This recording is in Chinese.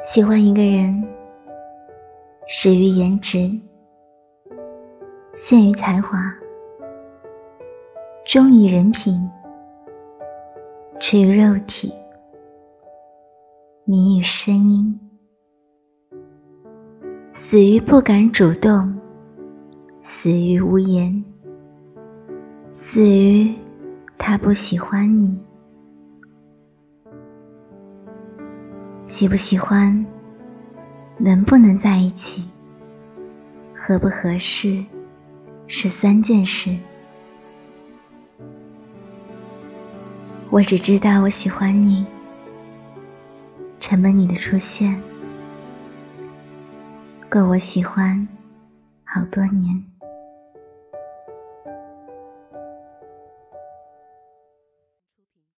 喜欢一个人，始于颜值，陷于才华，忠于人品，痴于肉体，迷于声音，死于不敢主动，死于无言，死于他不喜欢你。喜不喜欢，能不能在一起，合不合适，是三件事。我只知道我喜欢你，成了你的出现，够我喜欢好多年。